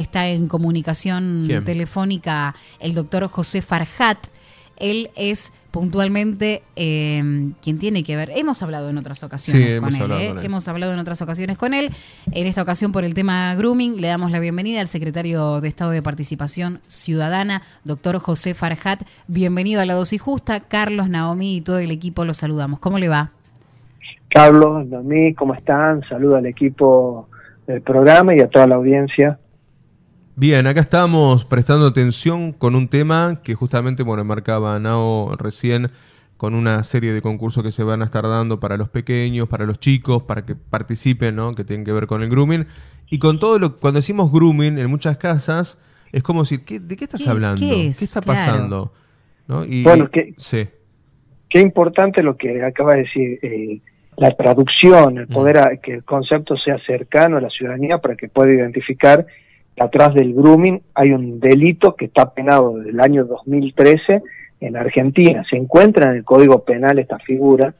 Está en comunicación ¿Quién? telefónica el doctor José Farhat. Él es puntualmente eh, quien tiene que ver. Hemos hablado en otras ocasiones Sí, con hemos él. hablado ¿eh? con él. Hemos hablado en otras ocasiones con él. En esta ocasión por el tema grooming le damos la bienvenida al secretario de Estado de Participación Ciudadana, doctor José Farhat. Bienvenido a La Dosis Justa. Carlos, Naomi y todo el equipo los saludamos. ¿Cómo le va? Carlos, Noemí, ¿cómo están? Saludo al equipo del programa y a toda la audiencia. Bien, acá estamos prestando atención con un tema que justamente, bueno, marcaba Nao recién con una serie de concursos que se van a estar dando para los pequeños, para los chicos, para que participen, ¿no? Que tienen que ver con el grooming. Y con todo lo cuando decimos grooming en muchas casas, es como decir, ¿qué, ¿de qué estás ¿Qué- hablando? qué es? está Claro. pasando? ¿No? Y, Bueno, que- sí. Qué importante lo que acaba de decir, eh, la traducción, el poder a- que el concepto sea cercano a la ciudadanía para que pueda identificar atrás del grooming hay un delito que está penado desde el año 2013 en Argentina. Se encuentra en el Código Penal esta figura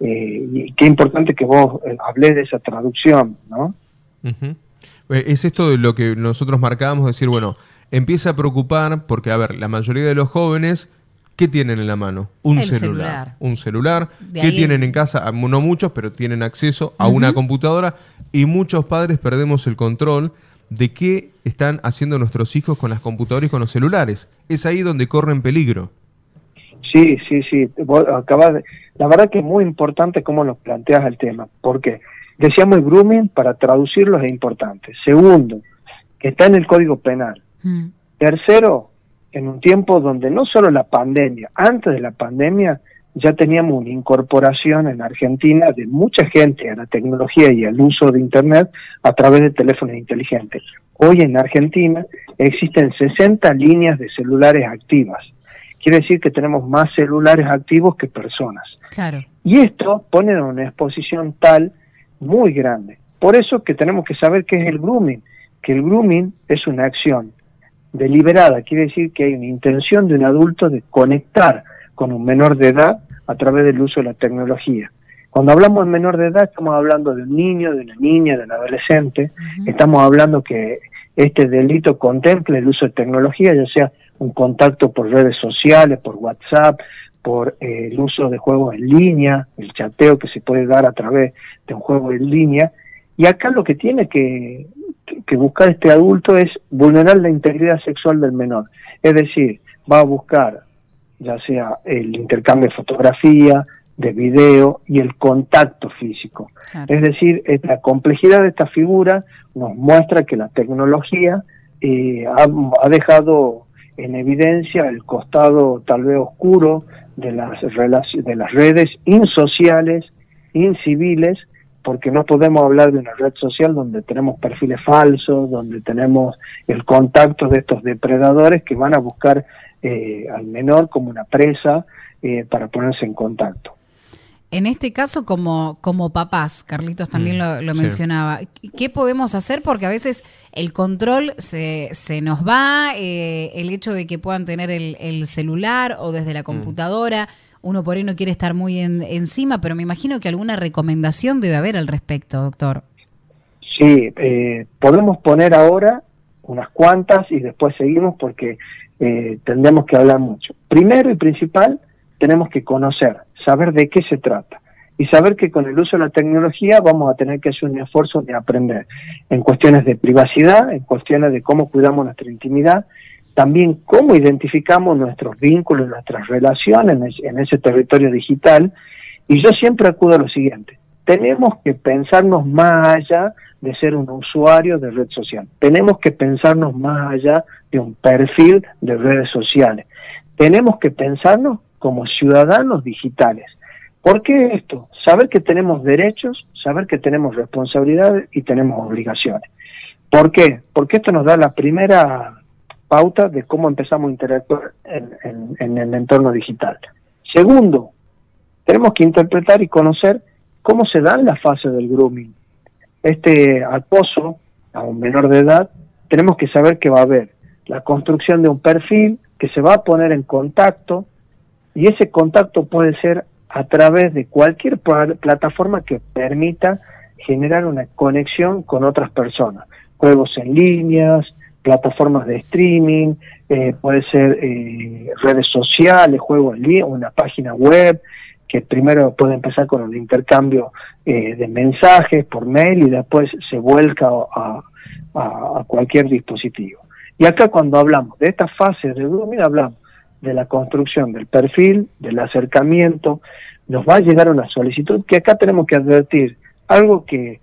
eh, y qué importante que vos eh, hables de esa traducción, ¿no? Eh, Es esto de lo que nosotros marcábamos, decir, bueno, empieza a preocupar porque, a ver, la mayoría de los jóvenes, ¿qué tienen en la mano? Un El celular. celular. Un celular. De ¿Qué ahí- tienen en casa? Ah, No muchos, pero tienen acceso a una computadora y muchos padres perdemos el control de qué están haciendo nuestros hijos con las computadoras y con los celulares. Es ahí donde corren peligro. Sí, sí, sí. Vos acabas de- La verdad que es muy importante cómo nos planteas el tema, porque decíamos el grooming, para traducirlo es importante. Segundo, que está en el Código Penal. Mm. Tercero, en un tiempo donde no solo la pandemia, antes de la pandemia ya teníamos una incorporación en Argentina de mucha gente a la tecnología y al uso de Internet a través de teléfonos inteligentes. Hoy en Argentina existen 60 líneas de celulares activas. Quiere decir que tenemos más celulares activos que personas. Claro. Y esto pone en una exposición tal muy grande. Por eso que tenemos que saber qué es el grooming, que el grooming es una acción deliberada, quiere decir que hay una intención de un adulto de conectar con un menor de edad a través del uso de la tecnología. Cuando hablamos de menor de edad estamos hablando de un niño, de una niña, de un adolescente, estamos hablando que este delito contemple el uso de tecnología, ya sea un contacto por redes sociales, por WhatsApp, por eh, el uso de juegos en línea, el chateo que se puede dar a través de un juego en línea. Y acá lo que tiene que- que buscar este adulto es vulnerar la integridad sexual del menor. Es decir, va a buscar ya sea el intercambio de fotografía, de video y el contacto físico. Claro. Es decir, la complejidad de esta figura nos muestra que la tecnología eh, ha, ha dejado en evidencia el costado tal vez oscuro de las, de las redes insociales, inciviles, porque no podemos hablar de una red social donde tenemos perfiles falsos, donde tenemos el contacto de estos depredadores que van a buscar eh, al menor como una presa eh, para ponerse en contacto. En este caso, como, como papás, Carlitos también Mm, lo, lo sí. mencionaba, ¿qué podemos hacer? Porque a veces el control se, se nos va, eh, el hecho de que puedan tener el, el celular o desde la Mm. computadora, uno por ahí no quiere estar muy en- encima, pero me imagino que alguna recomendación debe haber al respecto, doctor. Sí, eh, podemos poner ahora unas cuantas y después seguimos porque eh, tendremos que hablar mucho. Primero y principal, tenemos que conocer, saber de qué se trata y saber que con el uso de la tecnología vamos a tener que hacer un esfuerzo de aprender en cuestiones de privacidad, en cuestiones de cómo cuidamos nuestra intimidad, también cómo identificamos nuestros vínculos, nuestras relaciones en ese, territorio digital. Y yo siempre acudo a lo siguiente, tenemos que pensarnos más allá de ser un usuario de red social. Tenemos que pensarnos más allá de un perfil de redes sociales. Tenemos que pensarnos como ciudadanos digitales. ¿Por qué esto? Saber que tenemos derechos, saber que tenemos responsabilidades y tenemos obligaciones. ¿Por qué? Porque esto nos da la primera pauta de cómo empezamos a interactuar en, en- en el entorno digital. Segundo, tenemos que interpretar y conocer cómo se dan las fases del grooming. Este acoso a un menor de edad, tenemos que saber que va a haber la construcción de un perfil que se va a poner en contacto y ese contacto puede ser a través de cualquier pla- plataforma que permita generar una conexión con otras personas, juegos en líneas, plataformas de streaming, eh, puede ser eh, redes sociales, juegos en línea, una página web, que primero puede empezar con el intercambio eh, de mensajes por mail y después se vuelca a, a, cualquier dispositivo. Y acá cuando hablamos de esta fase de grooming, hablamos de la construcción del perfil, del acercamiento, nos va a llegar una solicitud que acá tenemos que advertir, algo que,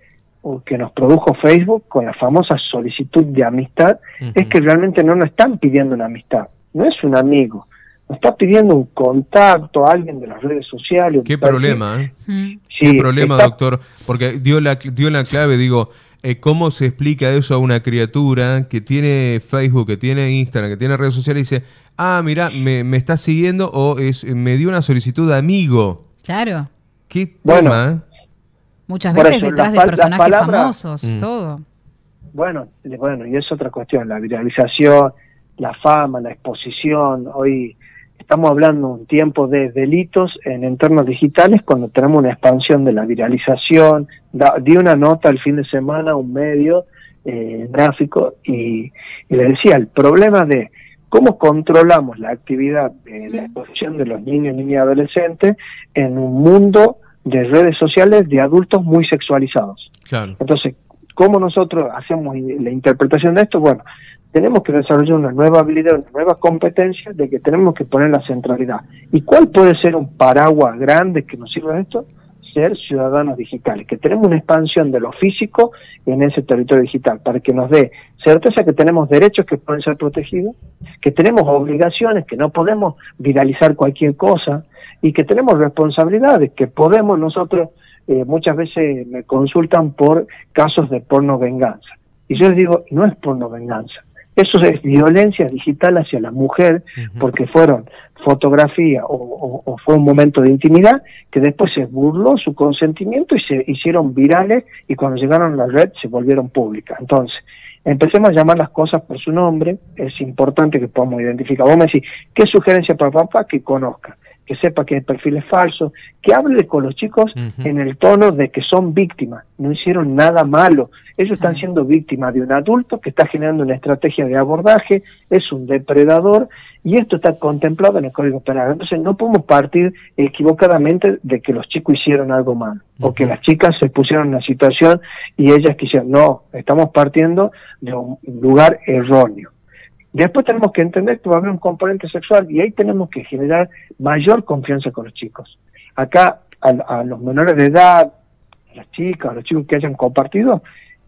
que nos produjo Facebook con la famosa solicitud de amistad, es que realmente no nos están pidiendo una amistad, no es un amigo, está pidiendo un contacto a alguien de las redes sociales. Qué problema, ¿eh? Mm. Qué problema, doctor, porque dio la, dio la clave, digo, eh, ¿cómo se explica eso a una criatura que tiene Facebook, que tiene Instagram, que tiene redes sociales y dice, ah, mira, me, me está siguiendo o es, me dio una solicitud de amigo? Claro. Qué bueno, ¿eh? Muchas veces detrás de personajes famosos, mm. todo. Bueno, bueno, y es otra cuestión, la viralización, la fama, la exposición. Hoy estamos hablando un tiempo de delitos en entornos digitales cuando tenemos una expansión de la viralización. di una nota el fin de semana a un medio eh, gráfico y, y le decía, el problema de cómo controlamos la actividad de la exposición de los niños, niñas y adolescentes en un mundo de redes sociales de adultos muy sexualizados. Entonces, ¿cómo nosotros hacemos la interpretación de esto? Bueno, tenemos que desarrollar una nueva habilidad, una nueva competencia de que tenemos que poner la centralidad. ¿Y cuál puede ser un paraguas grande que nos sirva esto? ser ciudadanos digitales, que tenemos una expansión de lo físico en ese territorio digital, para que nos dé certeza que tenemos derechos que pueden ser protegidos, que tenemos obligaciones, que no podemos viralizar cualquier cosa, y que tenemos responsabilidades, que podemos nosotros, eh, muchas veces me consultan por casos de porno venganza. Y yo les digo, no es porno venganza, eso es violencia digital hacia la mujer, porque fueron fotografía o, fue un momento de intimidad que después se burló su consentimiento y se hicieron virales y cuando llegaron a la red se volvieron públicas. Entonces, empecemos a llamar las cosas por su nombre, es importante que podamos identificar. Vos me decís, ¿qué sugerencia para papá? Que conozca que sepa que el perfil es falso, que hable con los chicos en el tono de que son víctimas, no hicieron nada malo, ellos están siendo víctimas de un adulto que está generando una estrategia de abordaje, es un depredador y esto está contemplado en el Código Penal. Entonces no podemos partir equivocadamente de que los chicos hicieron algo malo o que las chicas se pusieron en una situación y ellas quisieron. No, estamos partiendo de un lugar erróneo. Después tenemos que entender que va a haber un componente sexual y ahí tenemos que generar mayor confianza con los chicos. Acá a, los menores de edad, a las chicas, a los chicos que hayan compartido,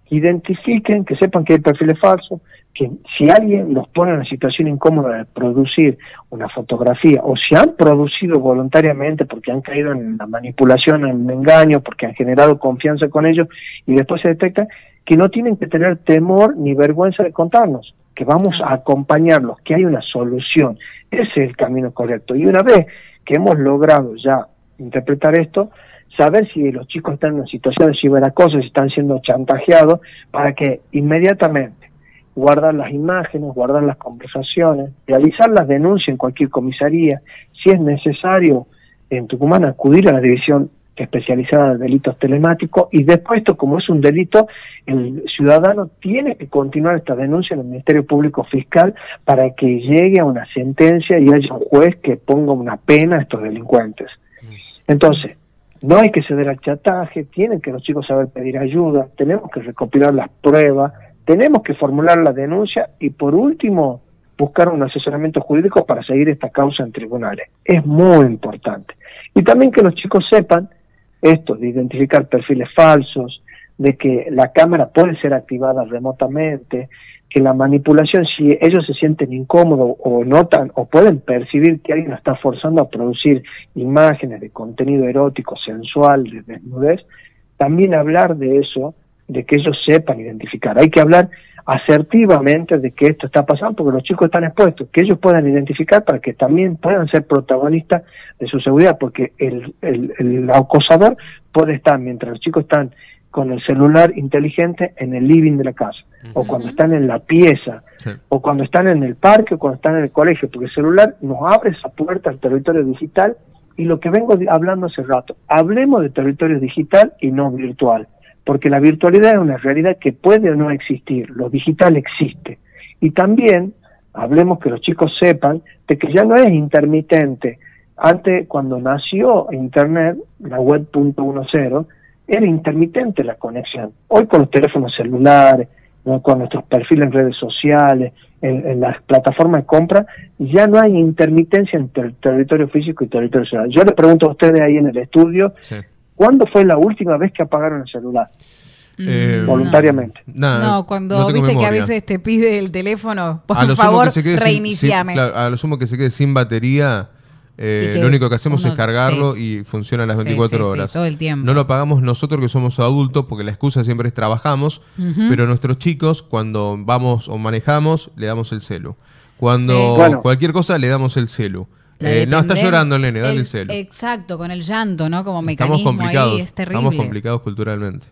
identifiquen, que sepan que el perfil es falso, que si alguien los pone en una situación incómoda de producir una fotografía o si han producido voluntariamente porque han caído en la manipulación, en el engaño, porque han generado confianza con ellos y después se detecta que no tienen que tener temor ni vergüenza de contarnos que vamos a acompañarlos, que hay una solución. Ese es el camino correcto. Y una vez que hemos logrado ya interpretar esto, saber si los chicos están en una situación de ciberacoso, si están siendo chantajeados, para que inmediatamente guardar las imágenes, guardar las conversaciones, realizar las denuncias en cualquier comisaría, si es necesario en Tucumán acudir a la división especializada en delitos telemáticos y después esto como es un delito el ciudadano tiene que continuar esta denuncia en el Ministerio Público Fiscal para que llegue a una sentencia y haya un juez que ponga una pena a estos delincuentes entonces no hay que ceder al chataje tienen que los chicos saber pedir ayuda tenemos que recopilar las pruebas tenemos que formular la denuncia y por último buscar un asesoramiento jurídico para seguir esta causa en tribunales. Es muy importante. Y también que los chicos sepan esto, de identificar perfiles falsos, de que la cámara puede ser activada remotamente, que la manipulación, si ellos se sienten incómodos o notan o pueden percibir que alguien está forzando a producir imágenes de contenido erótico, sensual, de desnudez, también hablar de eso, de que ellos sepan identificar. Hay que hablar asertivamente de que esto está pasando porque los chicos están expuestos, que ellos puedan identificar para que también puedan ser protagonistas de su seguridad, porque el, el, acosador puede estar mientras los chicos están con el celular inteligente en el living de la casa, o cuando están en la pieza, o cuando están en el parque, o cuando están en el colegio, porque el celular nos abre esa puerta al territorio digital y lo que vengo hablando hace rato, hablemos de territorio digital y no virtual porque la virtualidad es una realidad que puede o no existir, lo digital existe. Y también hablemos que los chicos sepan de que ya no es intermitente. Antes, cuando nació Internet, la web .10, era intermitente la conexión. Hoy con los teléfonos celulares, con nuestros perfiles en redes sociales, en, las plataformas de compra, ya no hay intermitencia entre el territorio físico y el territorio celular. Yo le pregunto a ustedes ahí en el estudio, ¿cuándo fue la última vez que apagaron el celular? Mm, eh, voluntariamente. No, cuando viste que a veces te pide el teléfono, por favor, reiniciame. a lo sumo que se quede sin batería, eh, lo único que hacemos es cargarlo y funciona las 24 horas. todo el tiempo. No lo pagamos nosotros que somos adultos, porque la excusa siempre es trabajamos, pero nuestros chicos, cuando vamos o manejamos, le damos el celu. Cuando cualquier cosa, le damos el celu. Eh, no, está llorando el nene, dale el, celu. Exacto, con el llanto, ¿no? Como mecanismo estamos complicados, ahí, es terrible. Estamos complicados culturalmente.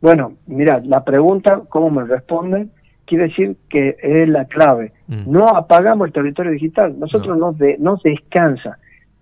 Bueno, mira, la pregunta, ¿cómo me responden? quiere decir que es la clave. Mm. No apagamos el territorio digital, nosotros no. nos, descansa.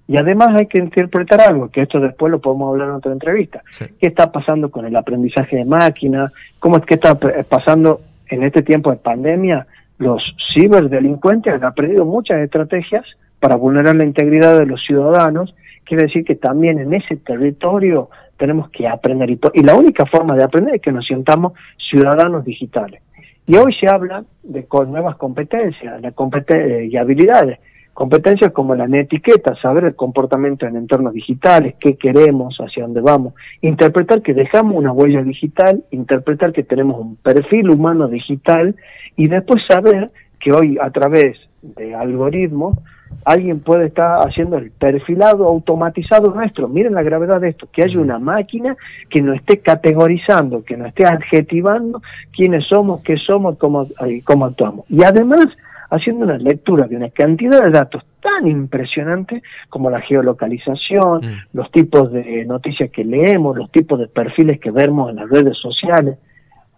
Y además hay que interpretar algo, que esto después lo podemos hablar en otra entrevista. ¿Qué está pasando con el aprendizaje de máquinas? ¿Cómo es que está pasando en este tiempo de pandemia? Los ciberdelincuentes han aprendido muchas estrategias para vulnerar la integridad de los ciudadanos. Quiere decir que también en ese territorio tenemos que aprender. Y, la única forma de aprender es que nos sientamos ciudadanos digitales. Y hoy se habla de con nuevas competencias la eh, y habilidades. Competencias como la etiqueta, saber el comportamiento en entornos digitales, qué queremos, hacia dónde vamos. Interpretar que dejamos una huella digital, interpretar que tenemos un perfil humano digital y después saber que hoy a través de algoritmos alguien puede estar haciendo el perfilado automatizado nuestro. Miren la gravedad de esto, que haya una máquina que nos esté categorizando, que nos esté adjetivando quiénes somos, qué somos, cómo, cómo actuamos. Y además haciendo una lectura de una cantidad de datos tan impresionante como la geolocalización, mm. los tipos de noticias que leemos, los tipos de perfiles que vemos en las redes sociales.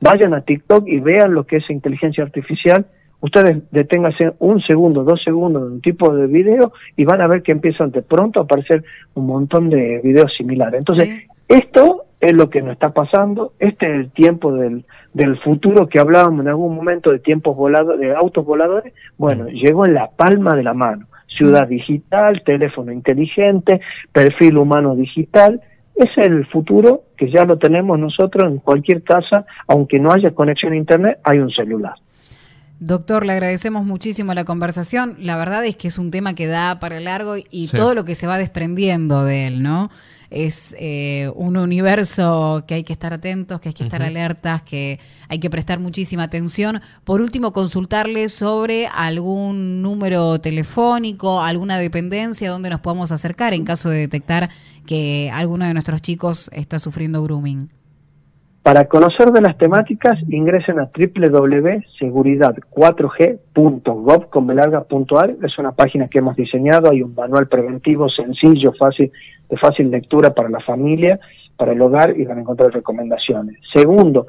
Vayan a TikTok y vean lo que es inteligencia artificial ustedes deténganse un segundo, dos segundos de un tipo de video y van a ver que empiezan de pronto a aparecer un montón de videos similares. Entonces, esto es lo que nos está pasando, este es el tiempo del, del futuro que hablábamos en algún momento de tiempos volados, de autos voladores, bueno, llegó en la palma de la mano. Ciudad digital, teléfono inteligente, perfil humano digital, es el futuro que ya lo tenemos nosotros en cualquier casa, aunque no haya conexión a internet, hay un celular. Doctor, le agradecemos muchísimo la conversación. La verdad es que es un tema que da para largo y todo lo que se va desprendiendo de él, ¿no? Es eh, un universo que hay que estar atentos, que hay que estar alertas, que hay que prestar muchísima atención. Por último, consultarle sobre algún número telefónico, alguna dependencia donde nos podamos acercar en caso de detectar que alguno de nuestros chicos está sufriendo grooming. Para conocer de las temáticas, ingresen a www.seguridad4g.gov.ar. Es una página que hemos diseñado, hay un manual preventivo sencillo, fácil, de fácil lectura para la familia, para el hogar y van a encontrar recomendaciones. Segundo,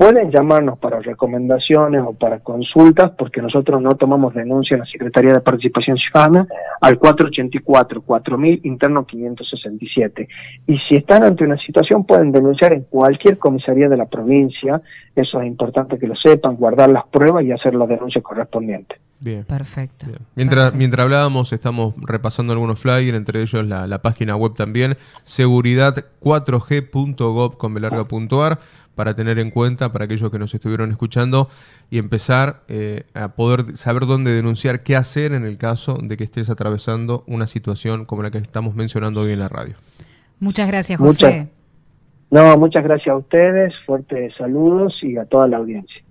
Pueden llamarnos para recomendaciones o para consultas, porque nosotros no tomamos denuncia en la Secretaría de Participación Ciudadana al 484-4000, interno 567. Y si están ante una situación, pueden denunciar en cualquier comisaría de la provincia. Eso es importante que lo sepan, guardar las pruebas y hacer la denuncia correspondiente. Bien. Perfecto. Mientras, mientras hablábamos, estamos repasando algunos flyers, entre ellos la, la página web también, seguridad4g.gov.ar para tener en cuenta para aquellos que nos estuvieron escuchando y empezar eh, a poder saber dónde denunciar, qué hacer en el caso de que estés atravesando una situación como la que estamos mencionando hoy en la radio. Muchas gracias, José. no, muchas gracias a ustedes, fuertes saludos y a toda la audiencia.